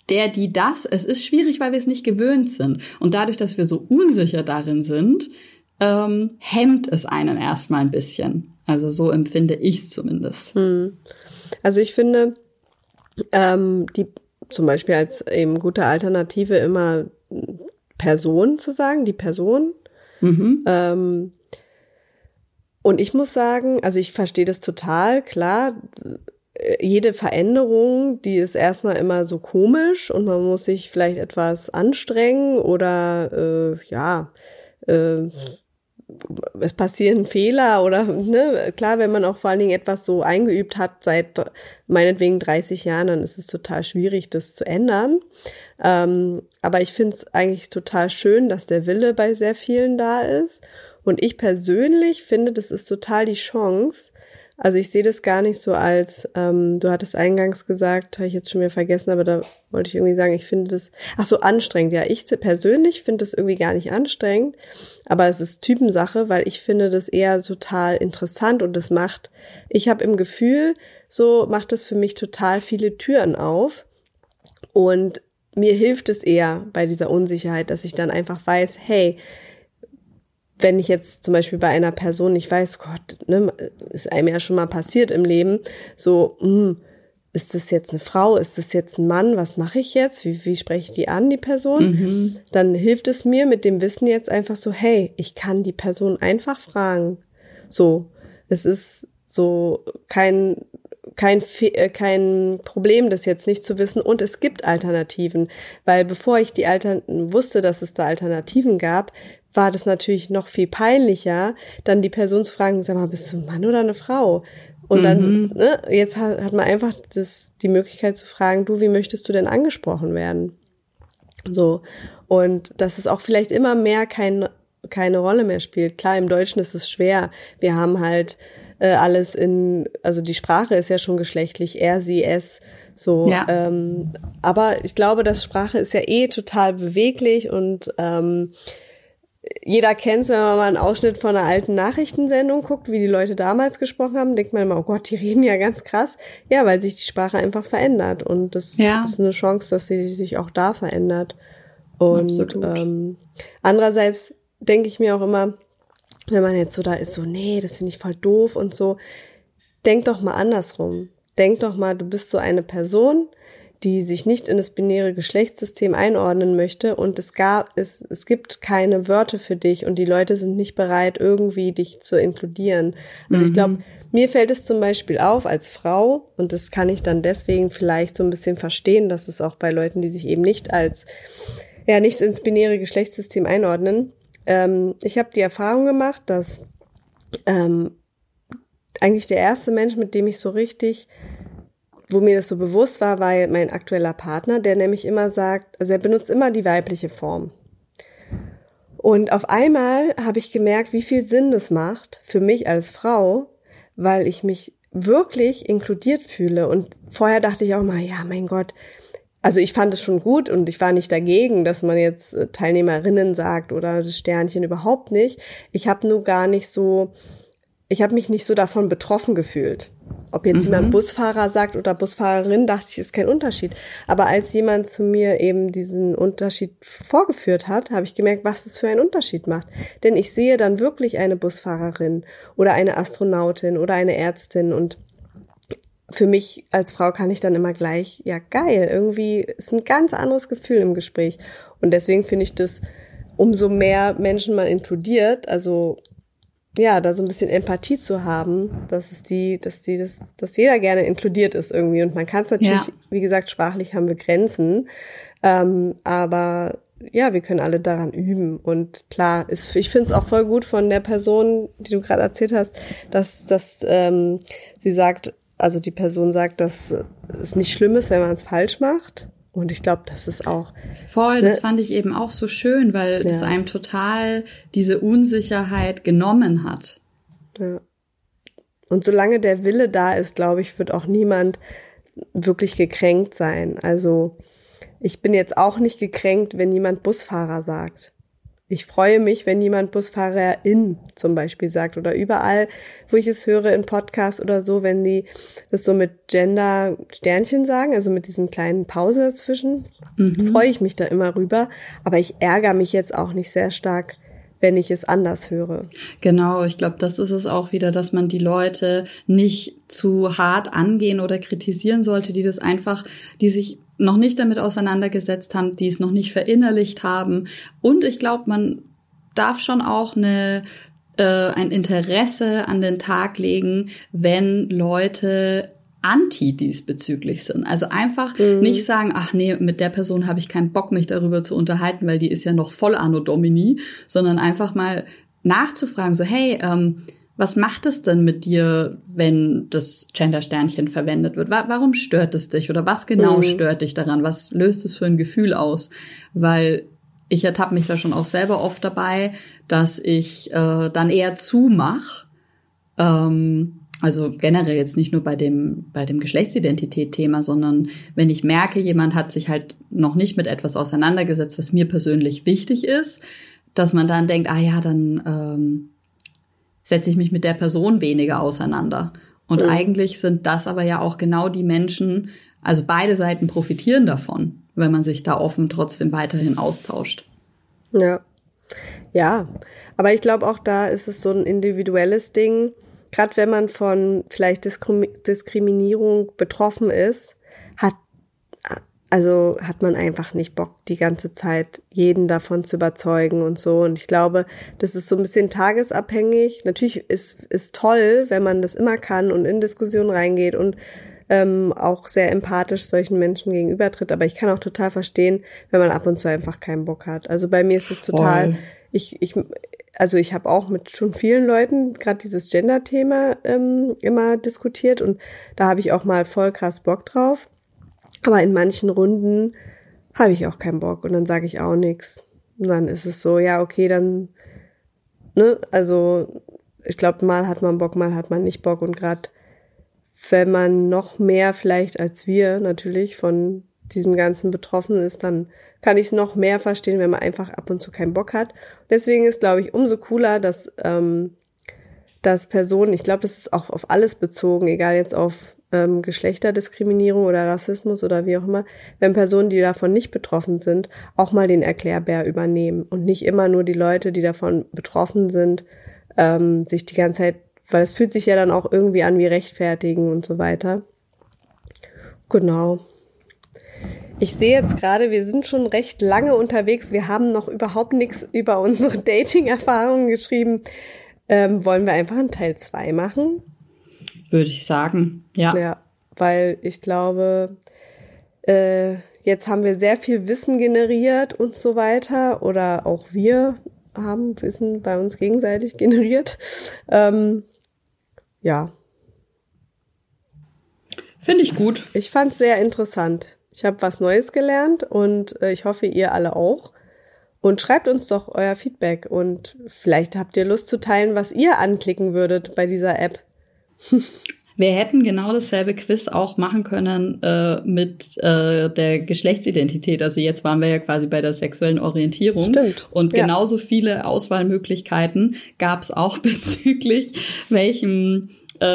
der, die das, es ist schwierig, weil wir es nicht gewöhnt sind. Und dadurch, dass wir so unsicher darin sind, ähm, hemmt es einen erstmal ein bisschen. Also so empfinde ich es zumindest. Hm. Also ich finde, ähm, die zum Beispiel als eben gute Alternative immer Person zu sagen, die Person. Mhm. Ähm, und ich muss sagen, also ich verstehe das total, klar. Jede Veränderung, die ist erstmal immer so komisch und man muss sich vielleicht etwas anstrengen oder äh, ja, äh, es passieren Fehler oder ne, klar, wenn man auch vor allen Dingen etwas so eingeübt hat seit meinetwegen 30 Jahren, dann ist es total schwierig, das zu ändern. Ähm, aber ich finde es eigentlich total schön, dass der Wille bei sehr vielen da ist. Und ich persönlich finde, das ist total die Chance, also ich sehe das gar nicht so als, ähm, du hattest eingangs gesagt, habe ich jetzt schon wieder vergessen, aber da wollte ich irgendwie sagen, ich finde das, ach so, anstrengend. Ja, ich persönlich finde das irgendwie gar nicht anstrengend, aber es ist Typensache, weil ich finde das eher total interessant und das macht, ich habe im Gefühl, so macht das für mich total viele Türen auf und mir hilft es eher bei dieser Unsicherheit, dass ich dann einfach weiß, hey, wenn ich jetzt zum Beispiel bei einer Person nicht weiß, Gott, ne, ist einem ja schon mal passiert im Leben, so, mh, hm, ist das jetzt eine Frau, ist das jetzt ein Mann, was mache ich jetzt, wie, wie spreche ich die an, die Person, mhm. dann hilft es mir mit dem Wissen jetzt einfach so, hey, ich kann die Person einfach fragen. So, es ist so kein kein, äh, kein Problem, das jetzt nicht zu wissen. Und es gibt Alternativen, weil bevor ich die Altern wusste, dass es da Alternativen gab, war das natürlich noch viel peinlicher, dann die Person zu fragen, sag mal, bist du ein Mann oder eine Frau? Und dann, mhm. ne, jetzt hat, hat man einfach das, die Möglichkeit zu fragen, du, wie möchtest du denn angesprochen werden? So. Und dass es auch vielleicht immer mehr kein, keine Rolle mehr spielt. Klar, im Deutschen ist es schwer. Wir haben halt äh, alles in, also die Sprache ist ja schon geschlechtlich, er, sie, es. So, ja. ähm, aber ich glaube, dass Sprache ist ja eh total beweglich und ähm, jeder kennt wenn man mal einen Ausschnitt von einer alten Nachrichtensendung guckt, wie die Leute damals gesprochen haben, denkt man immer, oh Gott, die reden ja ganz krass. Ja, weil sich die Sprache einfach verändert. Und das ja. ist eine Chance, dass sie sich auch da verändert. Und ähm, andererseits denke ich mir auch immer, wenn man jetzt so da ist, so, nee, das finde ich voll doof und so, denk doch mal andersrum. Denk doch mal, du bist so eine Person, die sich nicht in das binäre Geschlechtssystem einordnen möchte und es gab, es, es gibt keine Wörter für dich und die Leute sind nicht bereit, irgendwie dich zu inkludieren. Also mhm. ich glaube, mir fällt es zum Beispiel auf als Frau und das kann ich dann deswegen vielleicht so ein bisschen verstehen, dass es auch bei Leuten, die sich eben nicht als, ja, nicht ins binäre Geschlechtssystem einordnen. Ähm, ich habe die Erfahrung gemacht, dass ähm, eigentlich der erste Mensch, mit dem ich so richtig wo mir das so bewusst war, war mein aktueller Partner, der nämlich immer sagt, also er benutzt immer die weibliche Form. Und auf einmal habe ich gemerkt, wie viel Sinn das macht für mich als Frau, weil ich mich wirklich inkludiert fühle. Und vorher dachte ich auch mal, ja, mein Gott, also ich fand es schon gut und ich war nicht dagegen, dass man jetzt äh, Teilnehmerinnen sagt oder das Sternchen überhaupt nicht. Ich habe nur gar nicht so, ich habe mich nicht so davon betroffen gefühlt. Ob jetzt mhm. jemand Busfahrer sagt oder Busfahrerin, dachte ich, ist kein Unterschied. Aber als jemand zu mir eben diesen Unterschied vorgeführt hat, habe ich gemerkt, was es für einen Unterschied macht. Denn ich sehe dann wirklich eine Busfahrerin oder eine Astronautin oder eine Ärztin und für mich als Frau kann ich dann immer gleich, ja geil, irgendwie ist ein ganz anderes Gefühl im Gespräch. Und deswegen finde ich das, umso mehr Menschen man inkludiert, also ja, da so ein bisschen Empathie zu haben, dass es die, dass die, dass, dass jeder gerne inkludiert ist irgendwie. Und man kann es natürlich, ja. wie gesagt, sprachlich haben wir Grenzen. Ähm, aber ja, wir können alle daran üben. Und klar, ist, ich finde es auch voll gut von der Person, die du gerade erzählt hast, dass, dass ähm, sie sagt, also die Person sagt, dass es nicht schlimm ist, wenn man es falsch macht. Und ich glaube, das ist auch. Voll, ne? das fand ich eben auch so schön, weil ja. einem total diese Unsicherheit genommen hat. Ja. Und solange der Wille da ist, glaube ich, wird auch niemand wirklich gekränkt sein. Also ich bin jetzt auch nicht gekränkt, wenn jemand Busfahrer sagt. Ich freue mich, wenn jemand Busfahrerin zum Beispiel sagt oder überall, wo ich es höre in Podcasts oder so, wenn die das so mit Gender Sternchen sagen, also mit diesen kleinen Pause dazwischen, mhm. freue ich mich da immer rüber. Aber ich ärgere mich jetzt auch nicht sehr stark, wenn ich es anders höre. Genau, ich glaube, das ist es auch wieder, dass man die Leute nicht zu hart angehen oder kritisieren sollte, die das einfach, die sich noch nicht damit auseinandergesetzt haben, die es noch nicht verinnerlicht haben. Und ich glaube, man darf schon auch eine äh, ein Interesse an den Tag legen, wenn Leute anti diesbezüglich sind. Also einfach mhm. nicht sagen, ach nee, mit der Person habe ich keinen Bock, mich darüber zu unterhalten, weil die ist ja noch voll Anno Domini, sondern einfach mal nachzufragen, so hey, ähm, was macht es denn mit dir, wenn das Gender-Sternchen verwendet wird? Warum stört es dich oder was genau mhm. stört dich daran? Was löst es für ein Gefühl aus? Weil ich ertappe mich da schon auch selber oft dabei, dass ich äh, dann eher zumach. Ähm, also generell jetzt nicht nur bei dem, bei dem Geschlechtsidentität-Thema, sondern wenn ich merke, jemand hat sich halt noch nicht mit etwas auseinandergesetzt, was mir persönlich wichtig ist, dass man dann denkt, ah ja, dann ähm, setze ich mich mit der Person weniger auseinander. Und mhm. eigentlich sind das aber ja auch genau die Menschen, also beide Seiten profitieren davon wenn man sich da offen trotzdem weiterhin austauscht. Ja. Ja, aber ich glaube auch da ist es so ein individuelles Ding. Gerade wenn man von vielleicht Diskriminierung betroffen ist, also hat man einfach nicht Bock, die ganze Zeit jeden davon zu überzeugen und so. Und ich glaube, das ist so ein bisschen tagesabhängig. Natürlich ist, ist toll, wenn man das immer kann und in Diskussionen reingeht und ähm, auch sehr empathisch solchen Menschen gegenübertritt. Aber ich kann auch total verstehen, wenn man ab und zu einfach keinen Bock hat. Also bei mir ist es total, ich, ich, also ich habe auch mit schon vielen Leuten gerade dieses Gender-Thema ähm, immer diskutiert und da habe ich auch mal voll krass Bock drauf. Aber in manchen Runden habe ich auch keinen Bock und dann sage ich auch nichts. Und dann ist es so, ja, okay, dann, ne, also ich glaube, mal hat man Bock, mal hat man nicht Bock und gerade wenn man noch mehr vielleicht als wir natürlich von diesem Ganzen betroffen ist, dann kann ich es noch mehr verstehen, wenn man einfach ab und zu keinen Bock hat. Deswegen ist, glaube ich, umso cooler, dass, ähm, dass Personen, ich glaube, das ist auch auf alles bezogen, egal jetzt auf ähm, Geschlechterdiskriminierung oder Rassismus oder wie auch immer, wenn Personen, die davon nicht betroffen sind, auch mal den Erklärbär übernehmen und nicht immer nur die Leute, die davon betroffen sind, ähm, sich die ganze Zeit weil es fühlt sich ja dann auch irgendwie an wie rechtfertigen und so weiter. Genau. Ich sehe jetzt gerade, wir sind schon recht lange unterwegs. Wir haben noch überhaupt nichts über unsere Dating-Erfahrungen geschrieben. Ähm, wollen wir einfach einen Teil 2 machen? Würde ich sagen, ja. Ja, weil ich glaube, äh, jetzt haben wir sehr viel Wissen generiert und so weiter. Oder auch wir haben Wissen bei uns gegenseitig generiert. Ähm, ja. Finde ich gut. Ich fand es sehr interessant. Ich habe was Neues gelernt und äh, ich hoffe, ihr alle auch. Und schreibt uns doch euer Feedback und vielleicht habt ihr Lust zu teilen, was ihr anklicken würdet bei dieser App. Wir hätten genau dasselbe Quiz auch machen können äh, mit äh, der Geschlechtsidentität. Also jetzt waren wir ja quasi bei der sexuellen Orientierung. Stimmt. Und ja. genauso viele Auswahlmöglichkeiten gab es auch bezüglich welchem äh,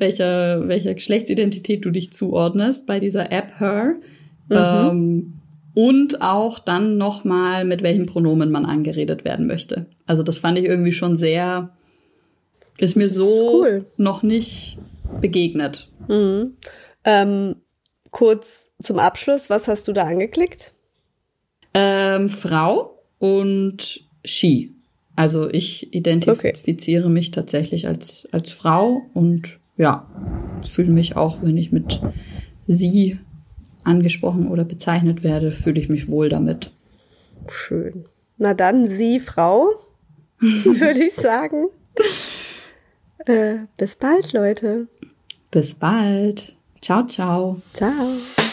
welcher, welcher Geschlechtsidentität du dich zuordnest bei dieser App Her. Mhm. Ähm, und auch dann nochmal, mit welchem Pronomen man angeredet werden möchte. Also das fand ich irgendwie schon sehr, ist mir so cool. noch nicht begegnet. Mhm. Ähm, kurz zum Abschluss, was hast du da angeklickt? Ähm, Frau und She. Also ich identifiziere okay. mich tatsächlich als, als Frau und ja, fühle mich auch, wenn ich mit sie angesprochen oder bezeichnet werde, fühle ich mich wohl damit. Schön. Na dann, sie, Frau, würde ich sagen. Äh, bis bald, Leute. Bis bald. Ciao, ciao. Ciao.